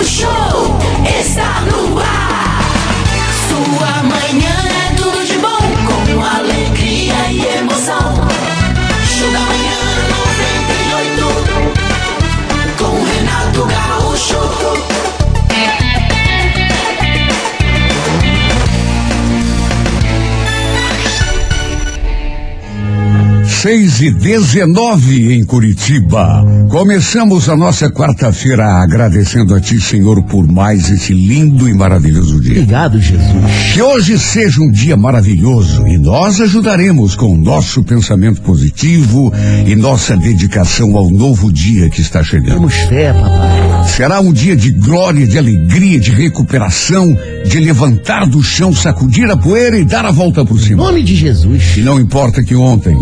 Show 6 e 19 em Curitiba. Começamos a nossa quarta-feira agradecendo a Ti, Senhor, por mais esse lindo e maravilhoso dia. Obrigado, Jesus. Que hoje seja um dia maravilhoso e nós ajudaremos com nosso pensamento positivo e nossa dedicação ao novo dia que está chegando. Temos fé, papai. Será um dia de glória, de alegria, de recuperação, de levantar do chão, sacudir a poeira e dar a volta por cima. Em nome de Jesus. E não importa que ontem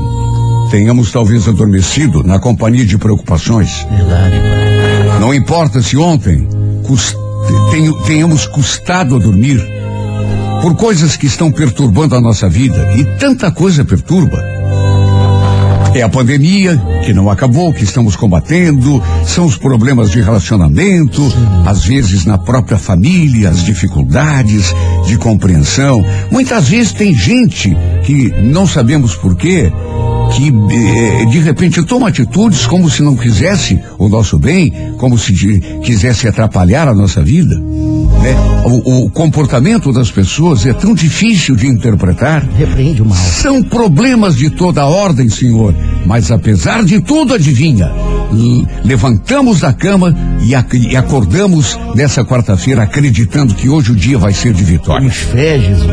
tenhamos talvez adormecido na companhia de preocupações. Não importa se ontem tenhamos custado a dormir por coisas que estão perturbando a nossa vida. E tanta coisa perturba. É a pandemia que não acabou, que estamos combatendo, são os problemas de relacionamento, às vezes na própria família, as dificuldades de compreensão. Muitas vezes tem gente que não sabemos porquê, que eh, de repente toma atitudes como se não quisesse o nosso bem, como se de- quisesse atrapalhar a nossa vida. né? O, o comportamento das pessoas é tão difícil de interpretar. Repreende o mal. São problemas de toda a ordem, Senhor. Mas apesar de tudo, adivinha? Levantamos da cama e, ac- e acordamos nessa quarta-feira acreditando que hoje o dia vai ser de vitória. Temos fé, Jesus.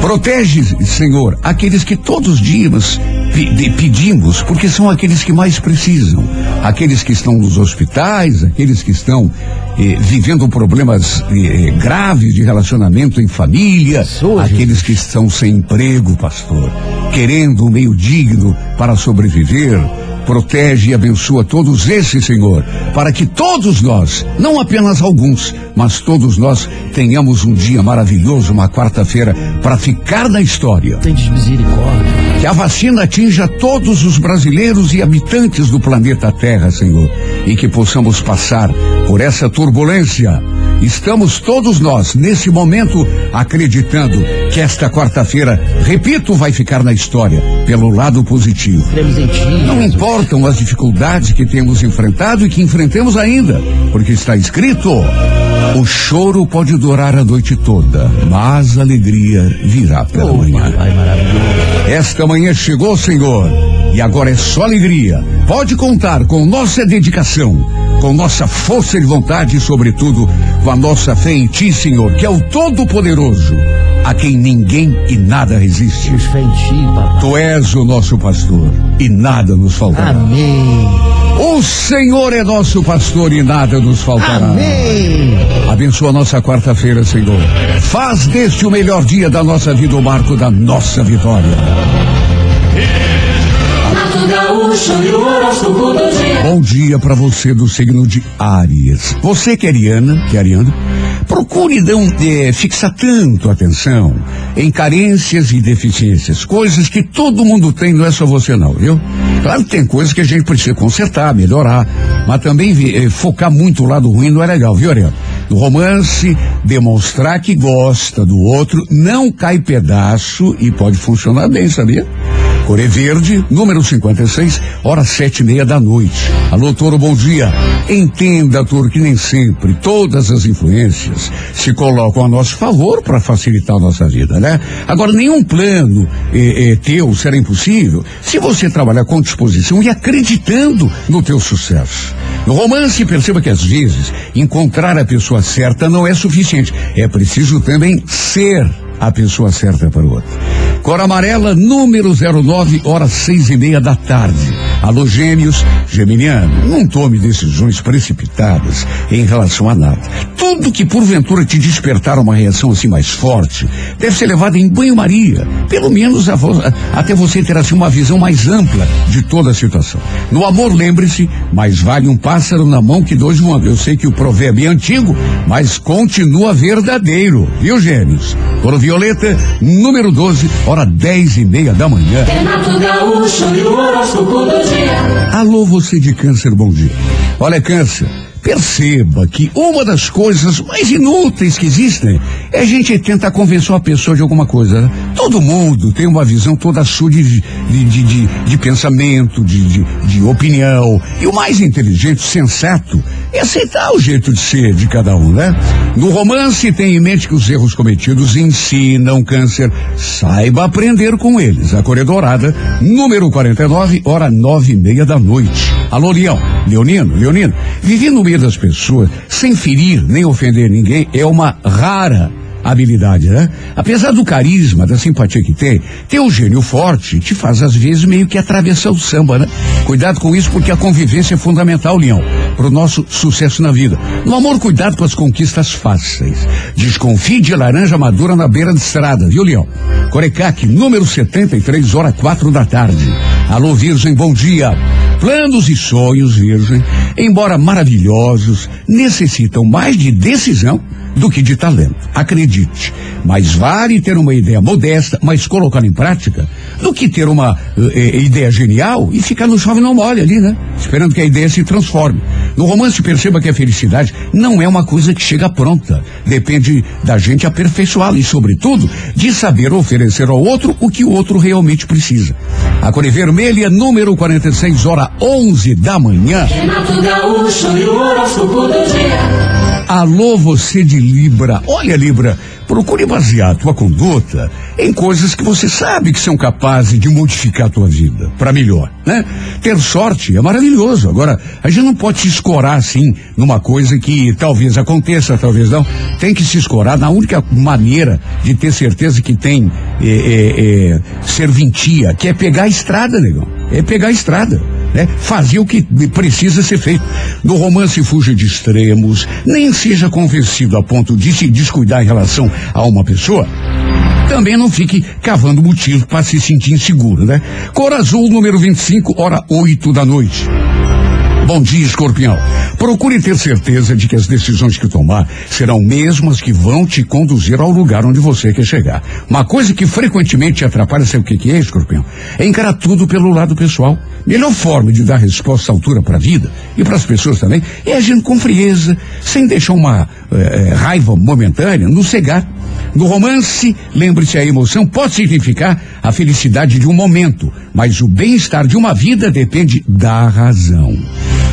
Protege, Senhor, aqueles que todos os dias de- pedimos, porque são aqueles que mais precisam. Aqueles que estão nos hospitais, aqueles que estão eh, vivendo problemas eh, graves de relacionamento em família, Pessoas, aqueles que estão sem emprego, pastor, querendo um meio digno para sobreviver. Protege e abençoa todos esses, Senhor, para que todos nós, não apenas alguns, mas todos nós tenhamos um dia maravilhoso, uma quarta-feira, para ficar na história. Tem misericórdia. Que a vacina atinja todos os brasileiros e habitantes do planeta Terra, Senhor, e que possamos passar por essa turbulência. Estamos todos nós, nesse momento, acreditando que esta quarta-feira, repito, vai ficar na história, pelo lado positivo. Não importam as dificuldades que temos enfrentado e que enfrentemos ainda, porque está escrito: o choro pode durar a noite toda, mas a alegria virá pela Oh, manhã. Esta manhã chegou, Senhor, e agora é só alegria. Pode contar com nossa dedicação, com nossa força de vontade e, sobretudo, com a nossa fé em Ti, Senhor, que é o Todo-Poderoso, a quem ninguém e nada resiste. Ti. Tu és o nosso pastor e nada nos faltará. Amém. O Senhor é nosso pastor e nada nos faltará. Amém. Abençoa nossa quarta-feira, Senhor. Faz deste o melhor dia da nossa vida, o marco da nossa vitória. E. Bom dia para você do signo de Áries. Você que é Ariana, que é Ariana, procure não eh, fixar tanto atenção em carências e deficiências, coisas que todo mundo tem, não é só você não, viu? Claro que tem coisas que a gente precisa consertar, melhorar, mas também eh, focar muito o lado ruim não é legal, viu, Ariana? No romance, demonstrar que gosta do outro não cai pedaço e pode funcionar bem, sabia? Coré Verde, número 56, hora sete e meia da noite. Alô, Toro, bom dia. Entenda, Toro, que nem sempre todas as influências se colocam a nosso favor para facilitar a nossa vida, né? Agora, nenhum plano eh, eh, teu será impossível se você trabalhar com disposição e acreditando no teu sucesso. No romance, perceba que às vezes encontrar a pessoa certa não é suficiente. É preciso também ser a pessoa certa para o outro. Cor amarela, número 09, horas seis e meia da tarde. Alô, gêmeos, geminiano, não tome decisões precipitadas em relação a nada. Tudo que porventura te despertar uma reação assim mais forte deve ser levado em banho-maria. Pelo menos a a- até você ter assim uma visão mais ampla de toda a situação. No amor, lembre-se, mais vale um pássaro na mão que dois voando. Eu sei que o provérbio é antigo, mas continua verdadeiro, viu, gêmeos? Coro Violeta, número 12, hora dez e meia da manhã. Alô, você de câncer, bom dia. Olha, câncer, Perceba que uma das coisas mais inúteis que existem é a gente tentar convencer uma pessoa de alguma coisa. Né? Todo mundo tem uma visão toda sua de, de, de, de, de pensamento, de, de, de opinião. E o mais inteligente, sensato, é aceitar o jeito de ser de cada um, né? No romance, tenha em mente que os erros cometidos ensinam câncer. Saiba aprender com eles. A Corredorada, número 49, hora nove e meia da noite. Alô, Leão. Leonino, Leonino. Viver no meio das pessoas sem ferir nem ofender ninguém é uma rara habilidade, né? Apesar do carisma, da simpatia que tem, ter um gênio forte te faz às vezes meio que atravessar o samba, né? Cuidado com isso porque a convivência é fundamental, Leão, para o nosso sucesso na vida. No amor, cuidado com as conquistas fáceis. Desconfie de laranja madura na beira de estrada, viu, Leão? Corecaque, número 73, hora quatro da tarde. Alô, Virgem, bom dia. Planos e sonhos, Virgem, embora maravilhosos, necessitam mais de decisão do que de talento. Acredite. Mas vale ter uma ideia modesta, mas colocá-la em prática, do que ter uma eh, ideia genial e ficar no chove não molha ali, né? Esperando que a ideia se transforme. No romance, perceba que a felicidade não é uma coisa que chega pronta. Depende da gente aperfeiçoá-la e, sobretudo, de saber oferecer ao outro o que o outro realmente precisa. A Cor Vermelha, número 46, hora 11 da manhã. Renato Gaúcho e o horóscopo do dia. Alô, você de Libra. Olha, Libra, procure basear a tua conduta em coisas que você sabe que são capazes de modificar a tua vida para melhor, né? Ter sorte é maravilhoso. Agora, a gente não pode se escorar assim numa coisa que talvez aconteça, talvez não. Tem que se escorar na única maneira de ter certeza que tem é, é, é, serventia, que é pegar a estrada, negão. É pegar a estrada né? Fazer o que precisa ser feito. No romance fuja de extremos, nem seja convencido a ponto de se descuidar em relação a uma pessoa. Também não fique cavando motivo para se sentir inseguro, né? Cor azul, número 25, hora 8 da noite. Bom dia, escorpião. Procure ter certeza de que as decisões que tomar serão mesmas que vão te conduzir ao lugar onde você quer chegar. Uma coisa que frequentemente te atrapalha, sabe o que, que é, escorpião? É encarar tudo pelo lado pessoal. Melhor forma de dar resposta à altura para a vida e para as pessoas também é agindo com frieza, sem deixar uma eh, raiva momentânea no cegar. No romance, lembre-se, a emoção pode significar a felicidade de um momento, mas o bem-estar de uma vida depende da razão.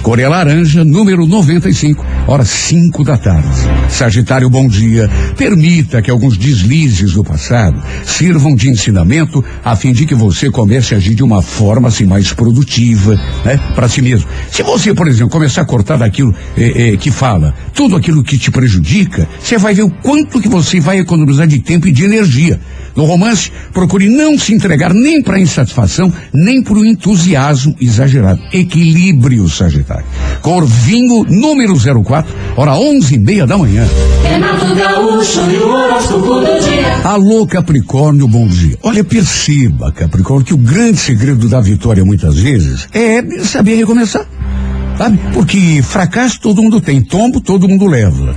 Coreia Laranja, número 95, horas 5 da tarde. Sagitário, bom dia. Permita que alguns deslizes do passado sirvam de ensinamento a fim de que você comece a agir de uma forma assim mais produtiva, né? Para si mesmo. Se você, por exemplo, começar a cortar daquilo eh, eh, que fala, tudo aquilo que te prejudica, você vai ver o quanto que você vai economizar de tempo e de energia. No romance, procure não se entregar nem para insatisfação, nem para o entusiasmo exagerado. Equilíbrio, Sagitário. Corvinho, número 04, hora onze e meia da manhã. Renato Gaúcho e o horóscopo do dia. Alô, Capricórnio, bom dia. Olha, perceba, Capricórnio, que o grande segredo da vitória, muitas vezes, é saber recomeçar. Sabe? Porque fracasso todo mundo tem, tombo todo mundo leva.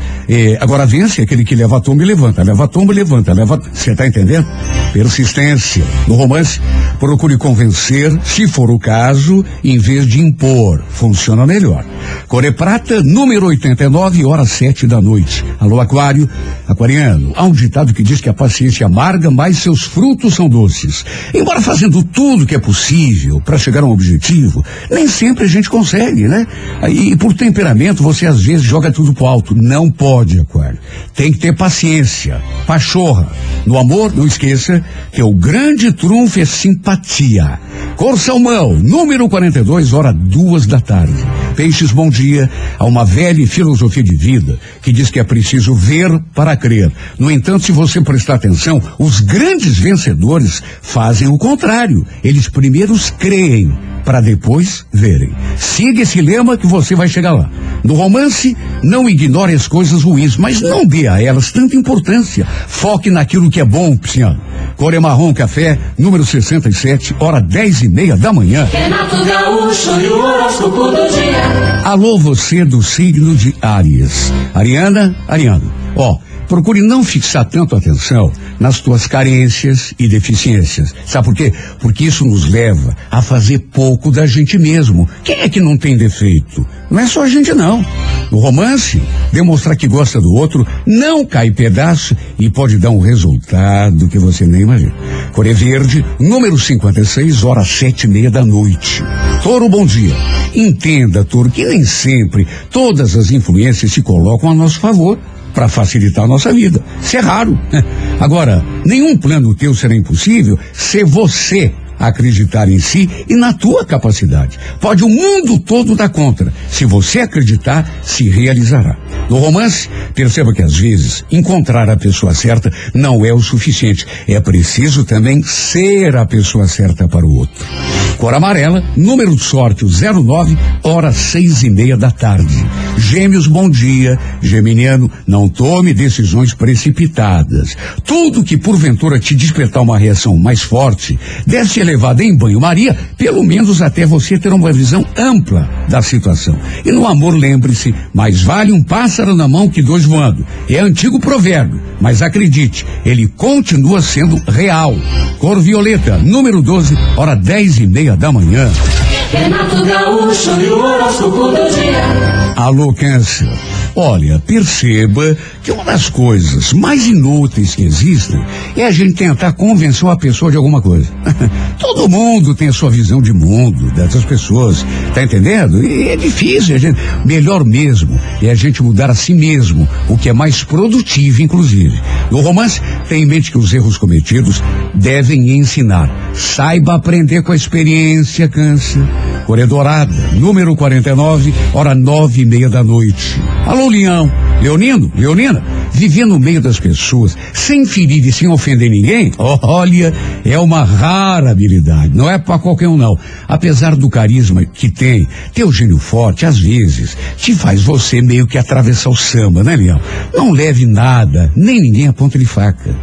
Agora vence aquele que leva tombo e levanta, leva tombo e levanta, leva. Você tá entendendo? Persistência. No romance, procure convencer, se for o caso, em vez de impor. Funciona melhor. Core Prata, número 89, hora sete da noite. Alô, Aquário. Aquariano, há um ditado que diz que a paciência amarga, mas seus frutos são doces. Embora fazendo tudo que é possível para chegar a um objetivo, nem sempre a gente consegue, né? E, por temperamento, você às vezes joga tudo pro alto. Não pode, Aquário. Tem que ter paciência. Pachorra. No amor, não esqueça que o grande trunfo é simpatia. Cor Salmão, número 42, hora duas da tarde. Peixes, bom dia. Há uma velha filosofia de vida que diz que é preciso ver para crer. No entanto, se você prestar atenção, os grandes vencedores fazem o contrário. Eles primeiro creem para depois verem. Siga esse lema que você vai chegar lá. No romance, não ignore as coisas ruins, mas não dê a elas tanta importância. Foque naquilo que é bom, Pisciano. Core Marrom Café, número 67, hora dez e meia da manhã. Renato Gaúcho e o horóscopo do dia. Alô, você do signo de Áries. Ariana, Ariano. Ó, procure não fixar tanto atenção nas tuas carências e deficiências. Sabe por quê? Porque isso nos leva a fazer pouco da gente mesmo. Quem é que não tem defeito? Não é só a gente não. No romance, demonstrar que gosta do outro não cai pedaço e pode dar um resultado que você nem imagina. Coré Verde, número 56, hora sete e meia da noite. Toro, bom dia. Entenda, Toro, que nem sempre todas as influências se colocam a nosso favor para facilitar a nossa vida. Isso é raro. Agora, nenhum plano teu será impossível se você acreditar em si e na tua capacidade. Pode o mundo todo dar contra. Se você acreditar, se realizará. No romance, perceba que às vezes encontrar a pessoa certa não é o suficiente. É preciso também ser a pessoa certa para o outro. Cor amarela, número de sorte o 09, hora seis e meia da tarde. Gêmeos, bom dia. Geminiano, não tome decisões precipitadas. Tudo que porventura te despertar uma reação mais forte ser levado em banho-maria, pelo menos até você ter uma visão ampla da situação. E no amor, lembre-se, mais vale um pássaro na mão que dois voando. É antigo provérbio, mas acredite, ele continua sendo real. Cor violeta, número 12, hora dez e meia da manhã. Renato Gaúcho e o horóscopo do dia. Alô, câncer. Olha, perceba que uma das coisas mais inúteis que existem é a gente tentar convencer uma pessoa de alguma coisa. Todo mundo tem a sua visão de mundo dessas pessoas, tá entendendo? E é difícil, a gente, melhor mesmo é a gente mudar a si mesmo, o que é mais produtivo, inclusive. No romance, tenha em mente que os erros cometidos devem ensinar. Saiba aprender com a experiência, câncer. Corredorada, número 49, hora nove e meia da noite. Alô, Leão. Leonino, Leonina, viver no meio das pessoas, sem ferir e sem ofender ninguém, olha, é uma rara habilidade. Não é para qualquer um, não. Apesar do carisma que tem, teu gênio forte, às vezes, te faz você meio que atravessar o samba, né, Leão? Não leve nada, nem ninguém a ponta de faca.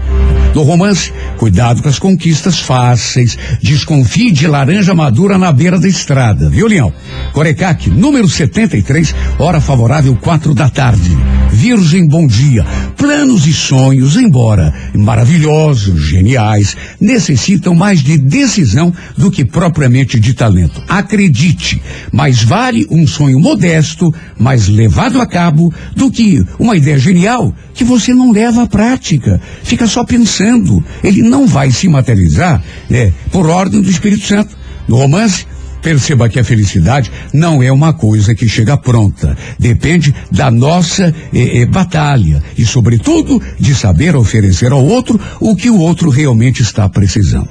No romance, cuidado com as conquistas fáceis. Desconfie de laranja madura na beira da estrada, viu, Leão? Corecaque, número 73, hora favorável, quatro da tarde. Virgem, bom dia. Planos e sonhos, embora maravilhosos, geniais, necessitam mais de decisão do que propriamente de talento. Acredite, mais vale um sonho modesto, mas levado a cabo, do que uma ideia genial que você não leva à prática. Fica só pensando. Ele não vai se materializar, né, por ordem do Espírito Santo. No romance, Perceba que a felicidade não é uma coisa que chega pronta. Depende da nossa eh, eh, batalha e, sobretudo, de saber oferecer ao outro o que o outro realmente está precisando.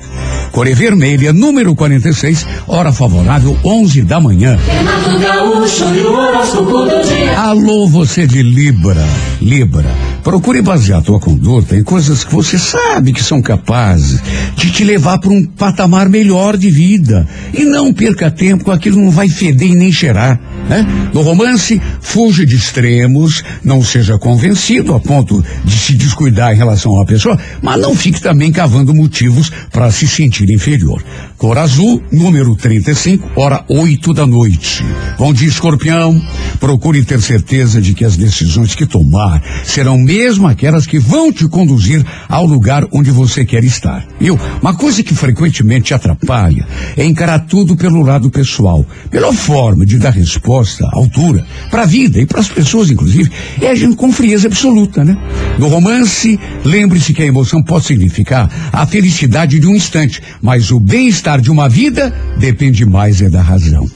Core Vermelha, número 46, hora favorável, 11 da manhã. Gaúcho. Alô, você de Libra. Libra. Procure basear tua conduta em coisas que você sabe que são capazes de te levar para um patamar melhor de vida. E não perca tempo com aquilo que não vai feder e nem cheirar. Né? No romance, fuja de extremos, não seja convencido a ponto de se descuidar em relação uma pessoa, mas não fique também cavando motivos para se sentir inferior. Cor azul, número 35, hora 8 da noite. Bom dia, escorpião. Procure ter certeza de que as decisões que tomar serão mesmo aquelas que vão te conduzir ao lugar onde você quer estar. Viu? Uma coisa que frequentemente te atrapalha é encarar tudo pelo lado pessoal. Melhor forma de dar resposta à altura para a vida e para as pessoas, inclusive, é a gente com frieza absoluta, né? No romance, lembre-se que a emoção pode significar a felicidade de um instante, mas o bem-estar de uma vida depende mais é da razão.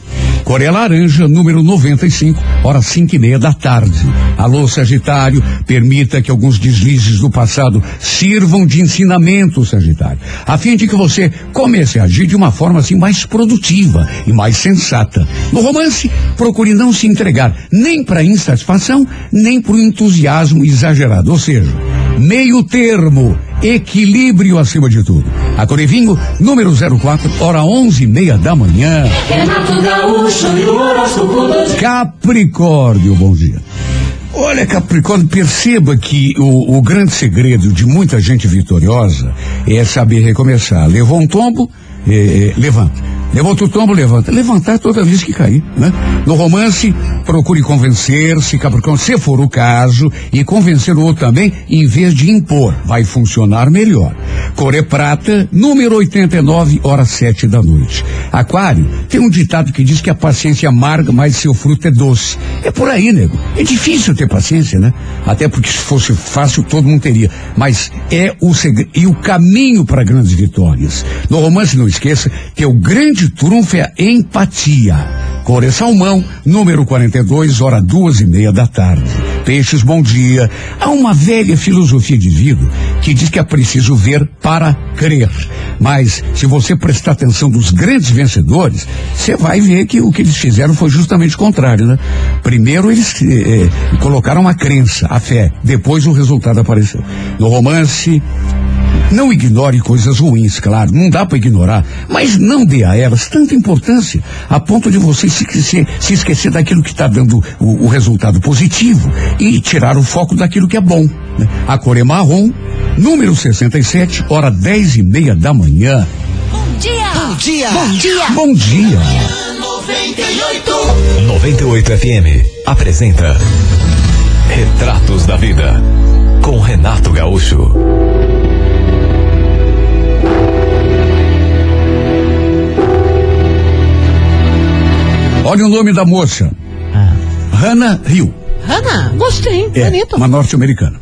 Coreia Laranja, número 95, hora cinco e meia da tarde. Alô, Sagitário, permita que alguns deslizes do passado sirvam de ensinamento, Sagitário, a fim de que você comece a agir de uma forma assim mais produtiva e mais sensata. No romance, procure não se entregar nem para insatisfação, nem para o entusiasmo exagerado, ou seja, meio termo, equilíbrio acima de tudo. A Corevinho, número 04, hora onze e meia da manhã. Capricórnio, bom dia. Olha, Capricórnio, perceba que o, o grande segredo de muita gente vitoriosa é saber recomeçar. Levou um tombo, eh, eh, levanta. Outro tombo, levanta. Levantar toda vez que cair, né? No romance, procure convencer-se, Capricórnio, se for o caso, e convencer o outro também, em vez de impor. Vai funcionar melhor. Cor é prata, número 89, hora sete da noite. Aquário, tem um ditado que diz que a paciência é amarga, mas seu fruto é doce. É por aí, nego. É difícil ter paciência, né? Até porque se fosse fácil, todo mundo teria. Mas é o segredo e o caminho para grandes vitórias. No romance, não esqueça que o grande trunfo é empatia. Cor é salmão, número 42, hora duas e meia da tarde. Peixes, bom dia. Há uma velha filosofia de vida que diz que é preciso ver para crer. Mas, se você prestar atenção dos grandes vencedores, você vai ver que o que eles fizeram foi justamente o contrário, né? Primeiro eles eh, eh, colocaram a crença, a fé, depois o resultado apareceu. No romance, não ignore coisas ruins, claro, não dá para ignorar, mas não dê a elas tanta importância a ponto de você se, se, se esquecer daquilo que está dando o, o, resultado positivo e tirar o foco daquilo que é bom. Né? A cor é marrom, número 67, hora dez e meia da manhã. Bom dia! Bom dia! Bom dia! Bom dia! 98! 98 FM apresenta Retratos da Vida com Renato Gaúcho. Olha o nome da moça. Ah, Hannah Hill. Hannah, gostei, É, bonito. uma norte-americana.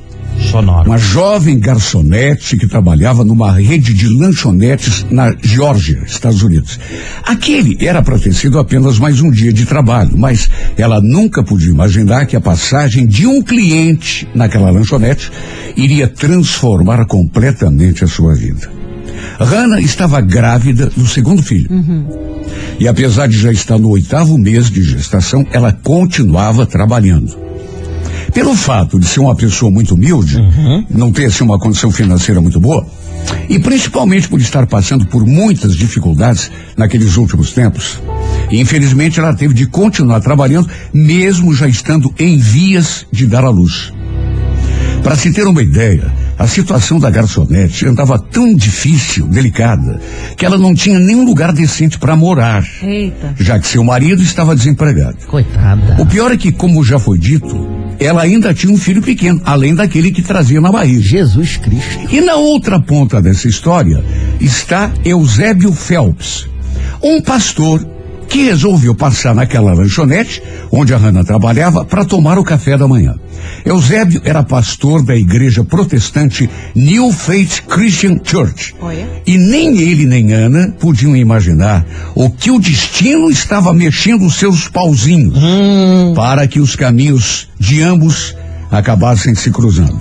sonoro. Uma jovem garçonete que trabalhava numa rede de lanchonetes na Geórgia, Estados Unidos. Aquele era para ter sido apenas mais um dia de trabalho, mas ela nunca podia imaginar que a passagem de um cliente naquela lanchonete iria transformar completamente a sua vida. Hannah estava grávida do segundo filho. E apesar de já estar no oitavo mês de gestação, ela continuava trabalhando. Pelo fato de ser uma pessoa muito humilde, não ter assim, uma condição financeira muito boa, e principalmente por estar passando por muitas dificuldades naqueles últimos tempos, infelizmente ela teve de continuar trabalhando, mesmo já estando em vias de dar à luz. Para se ter uma ideia, a situação da garçonete andava tão difícil, delicada, que ela não tinha nenhum lugar decente para morar, Eita. já que seu marido estava desempregado. Coitada. O pior é que, como já foi dito, ela ainda tinha um filho pequeno, além daquele que trazia na barriga. Jesus Cristo. E na outra ponta dessa história está Eusébio Phelps, um pastor que resolveu passar naquela lanchonete onde a Hannah trabalhava para tomar o café da manhã. Eusébio era pastor da igreja protestante New Faith Christian Church. Olha. E nem ele nem Ana podiam imaginar o que o destino estava mexendo seus pauzinhos para que os caminhos de ambos acabassem se cruzando.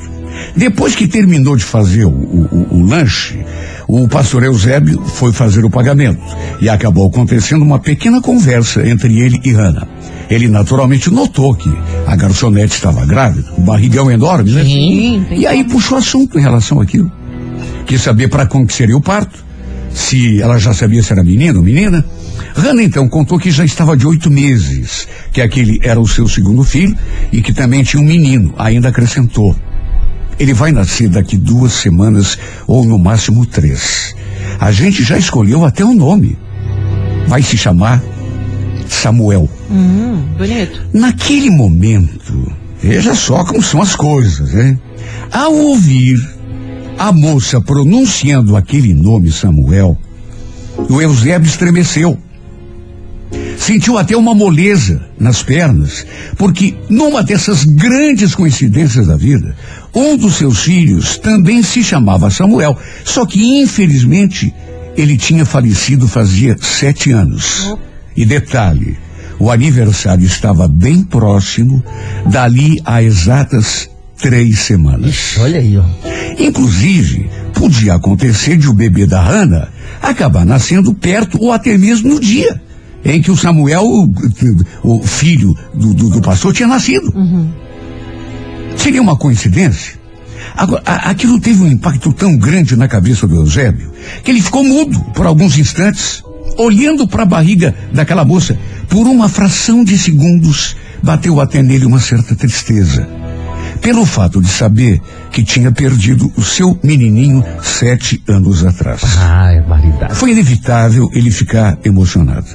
Depois que terminou de fazer o, o- o- lanche, o pastor Eusébio foi fazer o pagamento e acabou acontecendo uma pequena conversa entre ele e Hannah. Ele naturalmente notou que a garçonete estava grávida, um barrigão enorme, né? Sim, E aí puxou assunto em relação àquilo. Quis saber para quando que seria o parto, se ela já sabia se era menino ou menina. Hannah então contou que já estava de oito meses, que aquele era o seu segundo filho e que também tinha um menino, ainda acrescentou. Ele vai nascer daqui duas semanas ou no máximo três. A gente já escolheu até o nome. Vai se chamar Samuel. Hum, bonito. Naquele momento, veja só como são as coisas, né? Ao ouvir a moça pronunciando aquele nome Samuel, o Eusébio estremeceu. Sentiu até uma moleza nas pernas, porque numa dessas grandes coincidências da vida, um dos seus filhos também se chamava Samuel, só que infelizmente ele tinha falecido fazia sete anos. E detalhe, o aniversário estava bem próximo, dali a exatas três semanas. Ixi, olha aí, ó. Inclusive, podia acontecer de o bebê da Hannah acabar nascendo perto ou até mesmo no dia em que o Samuel, o, filho do, do- do pastor, tinha nascido. Seria uma coincidência? Agora, aquilo teve um impacto tão grande na cabeça do Eusébio que ele ficou mudo por alguns instantes, olhando para a barriga daquela moça. Por uma fração de segundos, bateu até nele uma certa tristeza pelo fato de saber que tinha perdido o seu menininho sete anos atrás. Ah, é variedade. Foi inevitável ele ficar emocionado.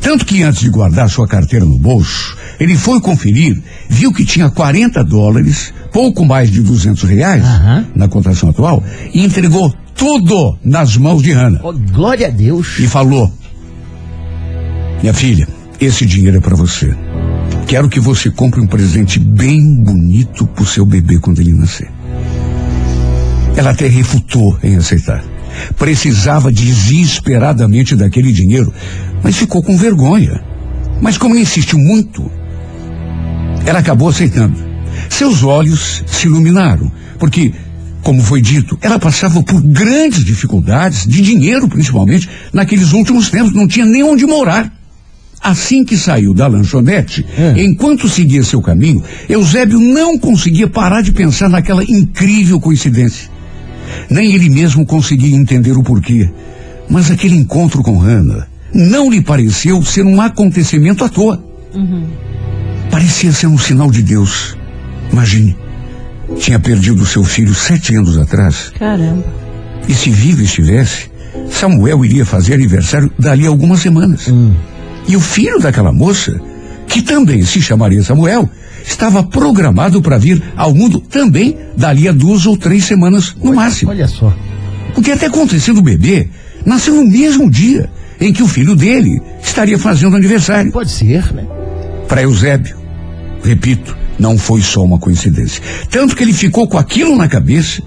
Tanto que antes de guardar sua carteira no bolso, ele foi conferir, viu que tinha 40 dólares, pouco mais de 200 reais, Aham. na cotação atual, e entregou tudo nas mãos de Hannah. Oh, glória a Deus. E falou: Minha filha, esse dinheiro é para você. Quero que você compre um presente bem bonito pro seu bebê quando ele nascer. Ela até refutou em aceitar. Precisava desesperadamente daquele dinheiro, mas ficou com vergonha. Mas como insistiu muito, ela acabou aceitando. Seus olhos se iluminaram, porque, como foi dito, ela passava por grandes dificuldades, de dinheiro principalmente, naqueles últimos tempos, não tinha nem onde morar. Assim que saiu da lanchonete, enquanto seguia seu caminho, Eusébio não conseguia parar de pensar naquela incrível coincidência. Nem ele mesmo conseguia entender o porquê. Mas aquele encontro com Hannah não lhe pareceu ser um acontecimento à toa. Parecia ser um sinal de Deus. Imagine, tinha perdido seu filho sete anos atrás. Caramba. E se vivo estivesse, Samuel iria fazer aniversário dali a algumas semanas. E o filho daquela moça, que também se chamaria Samuel, estava programado para vir ao mundo também dali a duas ou três semanas no máximo. Olha só. O que até aconteceu do bebê nasceu no mesmo dia em que o filho dele estaria fazendo aniversário. Pode ser, né? Para Eusébio, repito, não foi só uma coincidência. Tanto que ele ficou com aquilo na cabeça,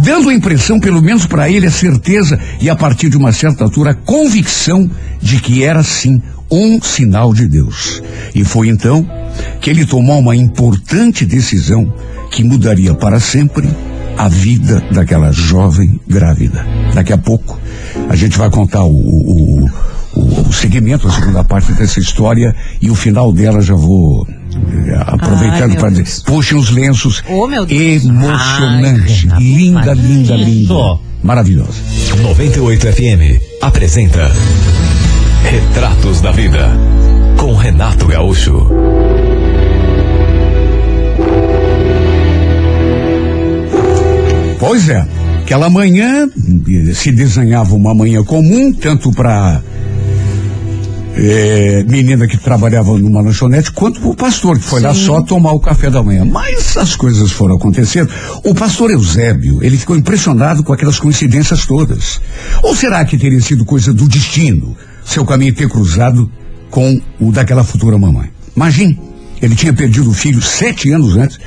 dando a impressão, pelo menos para ele, a certeza e a partir de uma certa altura a convicção de que era sim um sinal de Deus. E foi então que ele tomou uma importante decisão que mudaria para sempre a vida daquela jovem grávida. Daqui a pouco a gente vai contar o, o, o, o, segmento, a segunda parte dessa história e o final dela já vou eh, aproveitando para dizer, puxem os lenços. Oh, meu Deus. Emocionante, Ai, Renato, linda, linda, isso. linda, maravilhosa. 98 FM apresenta Retratos da Vida com Renato Gaúcho. Pois é, aquela manhã eh, se desenhava uma manhã comum, tanto para menina que trabalhava numa lanchonete, quanto para o pastor, que foi lá só tomar o café da manhã. Mas as coisas foram acontecendo. O pastor Eusébio, ele ficou impressionado com aquelas coincidências todas. Ou será que teria sido coisa do destino, seu caminho ter cruzado com o daquela futura mamãe? Imagine, ele tinha perdido o filho sete anos antes.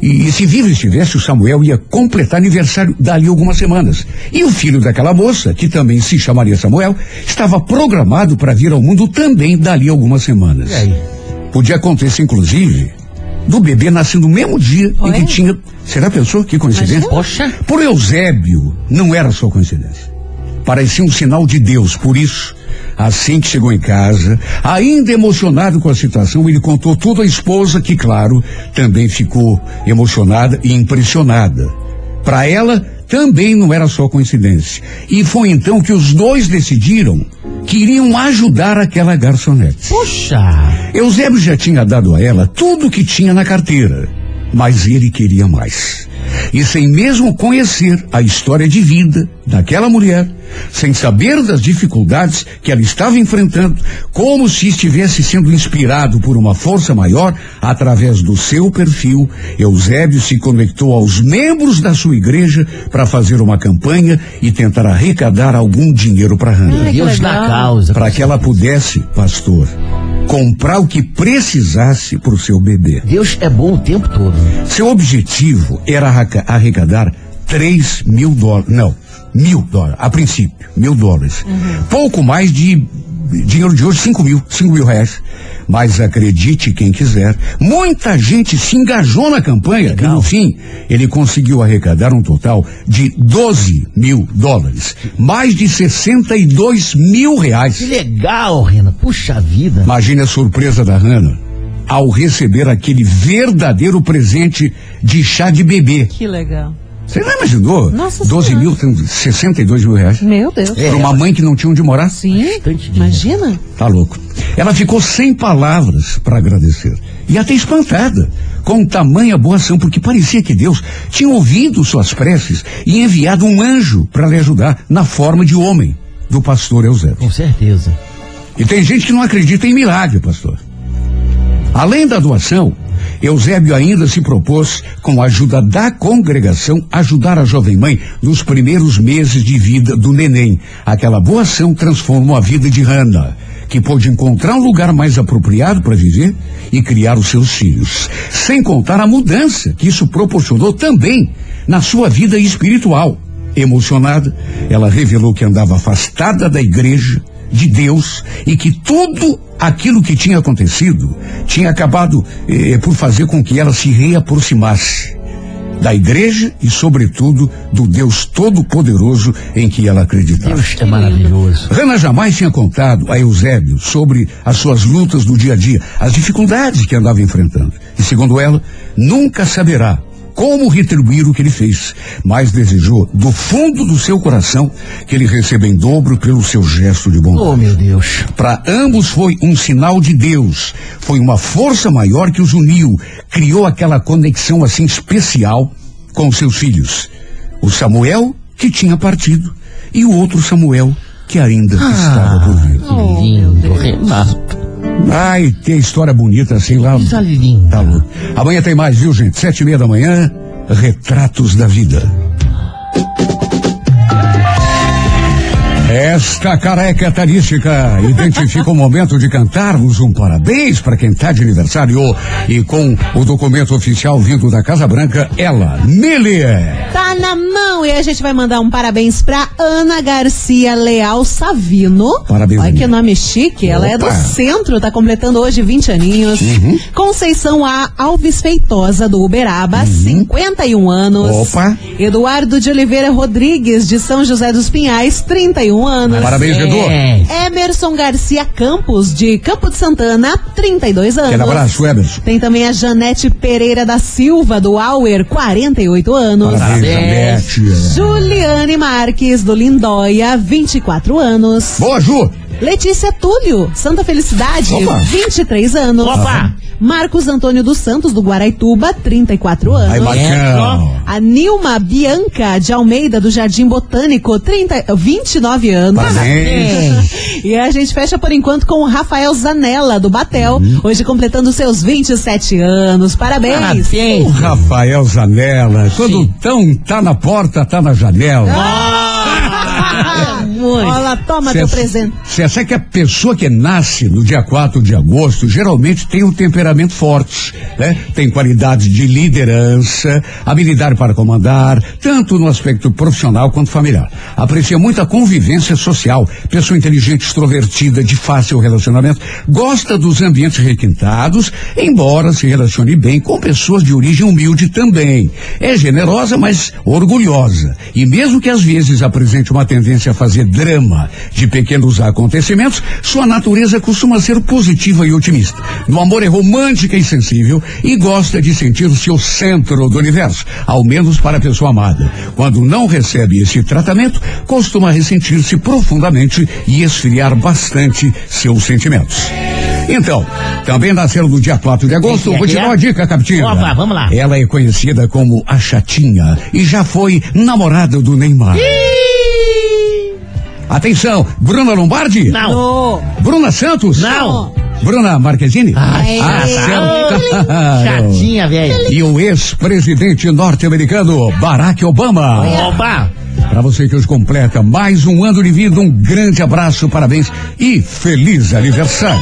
E, e se vivo estivesse, o Samuel ia completar aniversário dali algumas semanas. E o filho daquela moça, que também se chamaria Samuel, estava programado para vir ao mundo também dali algumas semanas. E aí? Podia acontecer, inclusive, do bebê nascer no mesmo dia em Olha. que tinha. Será pensou? Que coincidência? Poxa. Por Eusébio, não era só coincidência. Parecia um sinal de Deus, por isso, assim que chegou em casa, ainda emocionado com a situação, ele contou tudo à esposa, que, claro, também ficou emocionada e impressionada. Para ela, também não era só coincidência. E foi então que os dois decidiram que iriam ajudar aquela garçonete. Poxa. Eusébio já tinha dado a ela tudo o que tinha na carteira, mas ele queria mais. E sem mesmo conhecer a história de vida daquela mulher, sem saber das dificuldades que ela estava enfrentando, como se estivesse sendo inspirado por uma força maior, através do seu perfil, Eusébio se conectou aos membros da sua igreja para fazer uma campanha e tentar arrecadar algum dinheiro para Hannah que Deus na causa. para que ela pudesse, pastor, comprar o que precisasse para o seu bebê. Deus é bom o tempo todo. Seu objetivo era arrecadar 3 mil dólares. Não, mil dólares, a princípio, mil dólares. Pouco mais de dinheiro de hoje, 5 mil, 5 mil reais. Mas acredite quem quiser, muita gente se engajou na campanha e no fim ele conseguiu arrecadar um total de 12 mil dólares, mais de 62 mil reais. Que legal, Renan. Puxa vida. Imagine a surpresa da Hannah ao receber aquele verdadeiro presente de chá de bebê. Que legal. Você não imaginou? Nossa 12 Senhora. mil, tem 62 mil reais. Meu Deus. É. Para uma mãe que não tinha onde morar? Sim. Bastante dinheiro. Imagina. Tá louco. Ela ficou sem palavras para agradecer. E até espantada com tamanha boa ação, porque parecia que Deus tinha ouvido suas preces e enviado um anjo para lhe ajudar na forma de homem do pastor Eusébio. Com certeza. E tem gente que não acredita em milagre, pastor. Além da doação, Eusébio ainda se propôs, com a ajuda da congregação, ajudar a jovem mãe nos primeiros meses de vida do neném. Aquela boa ação transformou a vida de Hannah, que pôde encontrar um lugar mais apropriado para viver e criar os seus filhos. Sem contar a mudança que isso proporcionou também na sua vida espiritual. Emocionada, ela revelou que andava afastada da igreja, de Deus, e que tudo aquilo que tinha acontecido tinha acabado eh, por fazer com que ela se reaproximasse da igreja e, sobretudo, do Deus Todo-Poderoso em que ela acreditava. Deus é maravilhoso. Rana jamais tinha contado a Eusébio sobre as suas lutas do dia a dia, as dificuldades que andava enfrentando. E, segundo ela, nunca saberá como retribuir o que ele fez, mas desejou do fundo do seu coração que ele receba em dobro pelo seu gesto de bondade. Oh, meu Deus. Para ambos foi um sinal de Deus. Foi uma força maior que os uniu. Criou aquela conexão assim especial com seus filhos. O Samuel, que tinha partido, e o outro Samuel, que ainda estava por vir. Que lindo, Renato. Ai, que história bonita assim lá. Coisa linda. Tá. Amanhã tem mais, viu, gente? Sete e meia da manhã, Retratos da Vida. Esta careca etarística identifica o momento de cantarmos um parabéns para quem está de aniversário e com o documento oficial vindo da Casa Branca, ela, Mili. Tá na mão e a gente vai mandar um parabéns pra Ana Garcia Leal Savino. Parabéns, Olha que nome chique. Ela é do Opa. centro, tá completando hoje 20 aninhos. Conceição A. Alves Feitosa, do Uberaba, 51 anos. Opa. Eduardo de Oliveira Rodrigues, de São José dos Pinhais, 31 anos. Parabéns, Edu. Emerson Garcia Campos, de Campo de Santana, 32 anos. Aquele abraço, Emerson. Tem também a Janete Pereira da Silva, do Auer, 48 anos. Parabéns, Parabéns. Janete. Juliane Marques, do Lindóia, 24 anos. Boa, Ju. Letícia Túlio, Santa Felicidade, Opa. 23 anos. Opa. Marcos Antônio dos Santos, do Guaraituba, 34 anos. Aí, bacana. A Nilma Bianca de Almeida, do Jardim Botânico, 30, 29 anos. Parabéns. E a gente fecha por enquanto com o Rafael Zanella, do Batel, Uhum. hoje completando seus 27 anos. Parabéns! O Parabéns. Rafael Zanella, quando tão tá na porta, tá na janela. Ah, Muito. Olha, toma Cê- teu presente. Você sabe que a pessoa que nasce no dia 4 de agosto geralmente tem um temperamento forte, né? Tem qualidades de liderança, habilidade para comandar, tanto no aspecto profissional quanto familiar. Aprecia muito a convivência social, pessoa inteligente, extrovertida, de fácil relacionamento, gosta dos ambientes requintados, embora se relacione bem com pessoas de origem humilde também. É generosa, mas orgulhosa. E mesmo que às vezes apresente uma tendência a fazer drama de pequenos acontecimentos, sua natureza costuma ser positiva e otimista. No amor é romântica e sensível e gosta de sentir-se o centro do universo, ao menos para a pessoa amada. Quando não recebe esse tratamento, costuma ressentir-se profundamente e esfriar bastante seus sentimentos. Então, também nasceram no dia 4 de agosto. Vou te que é? dar uma dica, Capitinha. Opa, vamos lá. Ela é conhecida como a Chatinha e já foi namorada do Neymar. Atenção, Bruna Lombardi? Não. Bruna Santos? Não. Bruna Marquezine? Ai, Acertaram. Chatinha, velho. E o ex-presidente norte-americano Barack Obama. Opa. Para você que hoje completa mais um ano de vida, um grande abraço, parabéns e feliz aniversário.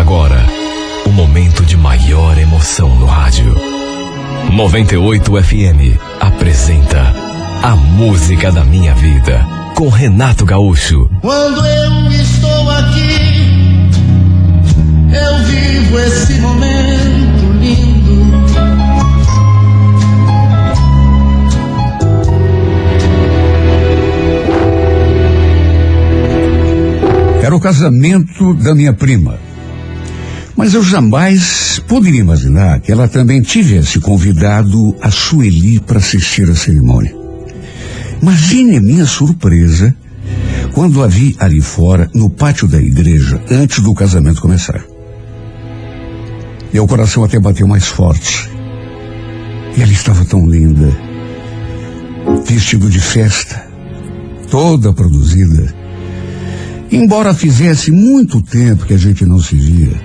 Começa agora o momento de maior emoção no rádio. 98 FM apresenta A Música da Minha Vida com Renato Gaúcho. Quando eu estou aqui, eu vivo esse momento lindo. Era o casamento da minha prima. Mas eu jamais poderia imaginar que ela também tivesse convidado a Sueli para assistir a cerimônia. Imagine a minha surpresa quando a vi ali fora, no pátio da igreja, antes do casamento começar. Meu coração até bateu mais forte. E ela estava tão linda, vestido de festa, toda produzida. Embora fizesse muito tempo que a gente não se via,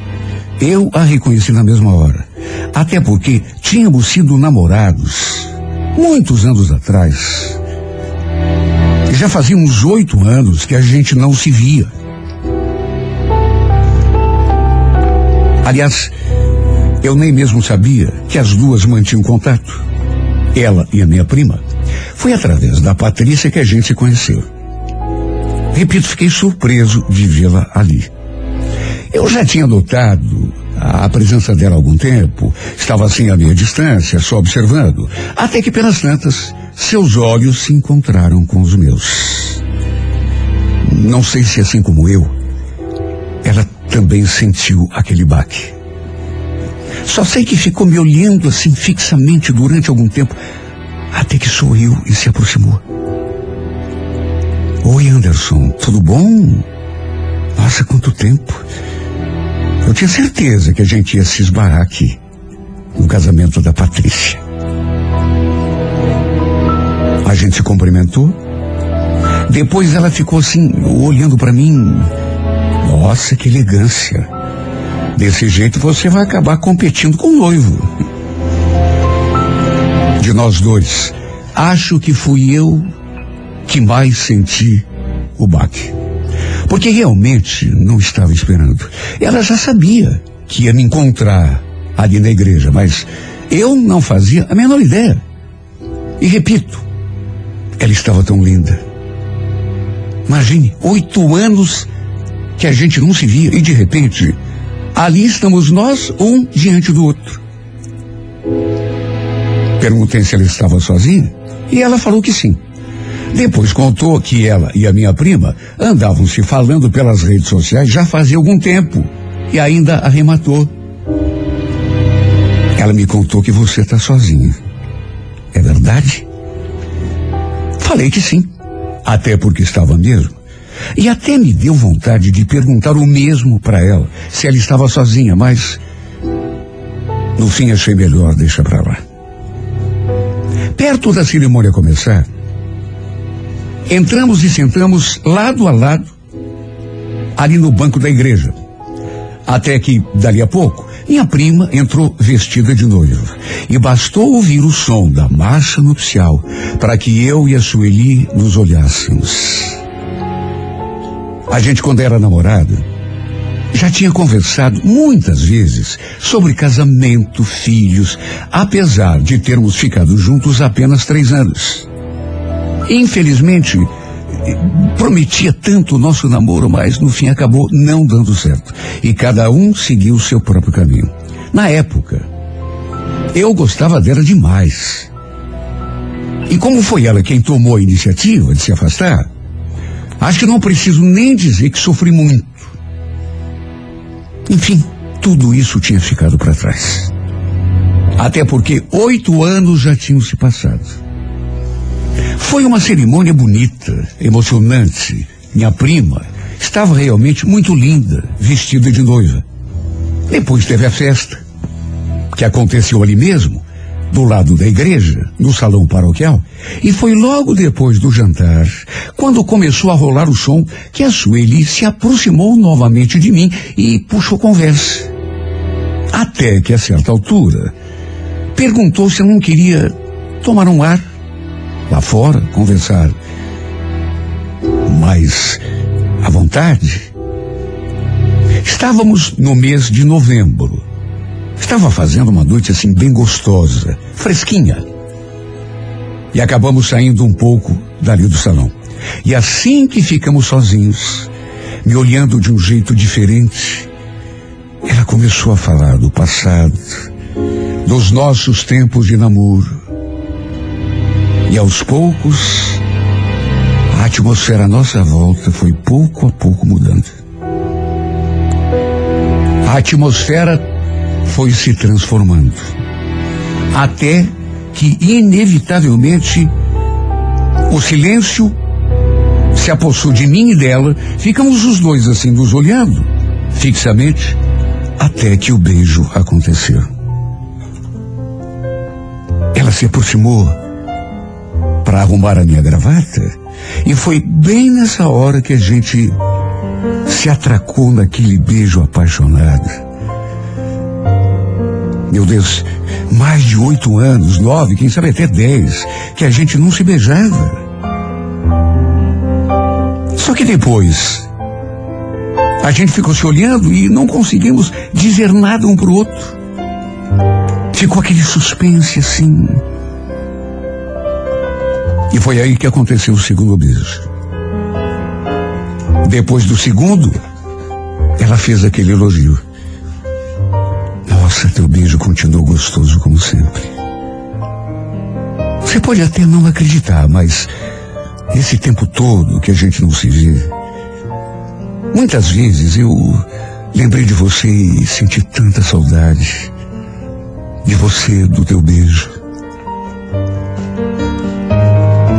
eu a reconheci na mesma hora. Até porque tínhamos sido namorados muitos anos atrás. Já fazia uns oito anos que a gente não se via. Aliás, eu nem mesmo sabia que as duas mantinham contato. Ela e a minha prima. Foi através da Patrícia que a gente se conheceu. Repito, fiquei surpreso de vê-la ali. Eu já tinha notado a presença dela há algum tempo, estava assim à meia distância, só observando, até que pelas tantas, seus olhos se encontraram com os meus. Não sei se assim como eu, ela também sentiu aquele baque. Só sei que ficou me olhando assim fixamente durante algum tempo, até que sorriu e se aproximou. Oi, Anderson, tudo bom? Nossa, quanto tempo. Eu tinha certeza que a gente ia se esbarrar aqui, no casamento da Patrícia. A gente se cumprimentou. Depois ela ficou assim, olhando para mim. Nossa, que elegância. Desse jeito você vai acabar competindo com o noivo. De nós dois, acho que fui eu que mais senti o baque. Porque realmente não estava esperando. Ela já sabia que ia me encontrar ali na igreja, mas eu não fazia a menor ideia. E repito, ela estava tão linda. Imagine, oito anos que a gente não se via e de repente, ali estamos nós, um diante do outro. Perguntei se ela estava sozinha e ela falou que sim. Depois contou que ela e a minha prima andavam se falando pelas redes sociais já fazia algum tempo e ainda arrematou. Ela me contou que você está sozinha. É verdade? Falei que sim, até porque estava mesmo. E até me deu vontade de perguntar o mesmo para ela, se ela estava sozinha, mas no fim achei melhor deixar para lá. Perto da cerimônia começar, entramos e sentamos lado a lado ali no banco da igreja. Até que, dali a pouco, minha prima entrou vestida de noiva. E bastou ouvir o som da marcha nupcial para que eu e a Sueli nos olhássemos. A gente, quando era namorado, já tinha conversado muitas vezes sobre casamento, filhos, apesar de termos ficado juntos apenas três anos. Infelizmente, prometia tanto o nosso namoro, mas no fim acabou não dando certo. E cada um seguiu o seu próprio caminho. Na época, eu gostava dela demais. E como foi ela quem tomou a iniciativa de se afastar, acho que não preciso nem dizer que sofri muito. Enfim, tudo isso tinha ficado para trás. Até porque oito anos já tinham se passado. Foi uma cerimônia bonita, emocionante. Minha prima estava realmente muito linda, vestida de noiva. Depois teve a festa, que aconteceu ali mesmo, do lado da igreja, no salão paroquial, e foi logo depois do jantar, quando começou a rolar o som, que a Sueli se aproximou novamente de mim e puxou conversa. Até que, a certa altura, perguntou se eu não queria tomar um ar lá fora, conversar mais à vontade. Estávamos no mês de novembro. Estava fazendo uma noite assim bem gostosa, fresquinha. E acabamos saindo um pouco dali do salão. E assim que ficamos sozinhos, me olhando de um jeito diferente, ela começou a falar do passado, dos nossos tempos de namoro, e aos poucos, a atmosfera à nossa volta foi pouco a pouco mudando. A atmosfera foi se transformando. Até que, inevitavelmente, o silêncio se apossou de mim e dela. Ficamos os dois assim, nos olhando fixamente, até que o beijo aconteceu. Ela se aproximou para arrumar a minha gravata e foi bem nessa hora que a gente se atracou naquele beijo apaixonado. Meu Deus, mais de oito anos, nove, quem sabe até dez, que a gente não se beijava. Só que depois, a gente ficou se olhando e não conseguimos dizer nada um pro outro. Ficou aquele suspense assim. E foi aí que aconteceu o segundo beijo. Depois do segundo, ela fez aquele elogio. Nossa, teu beijo continuou gostoso como sempre. Você pode até não acreditar, mas esse tempo todo que a gente não se vê, muitas vezes eu lembrei de você e senti tanta saudade de você, do teu beijo.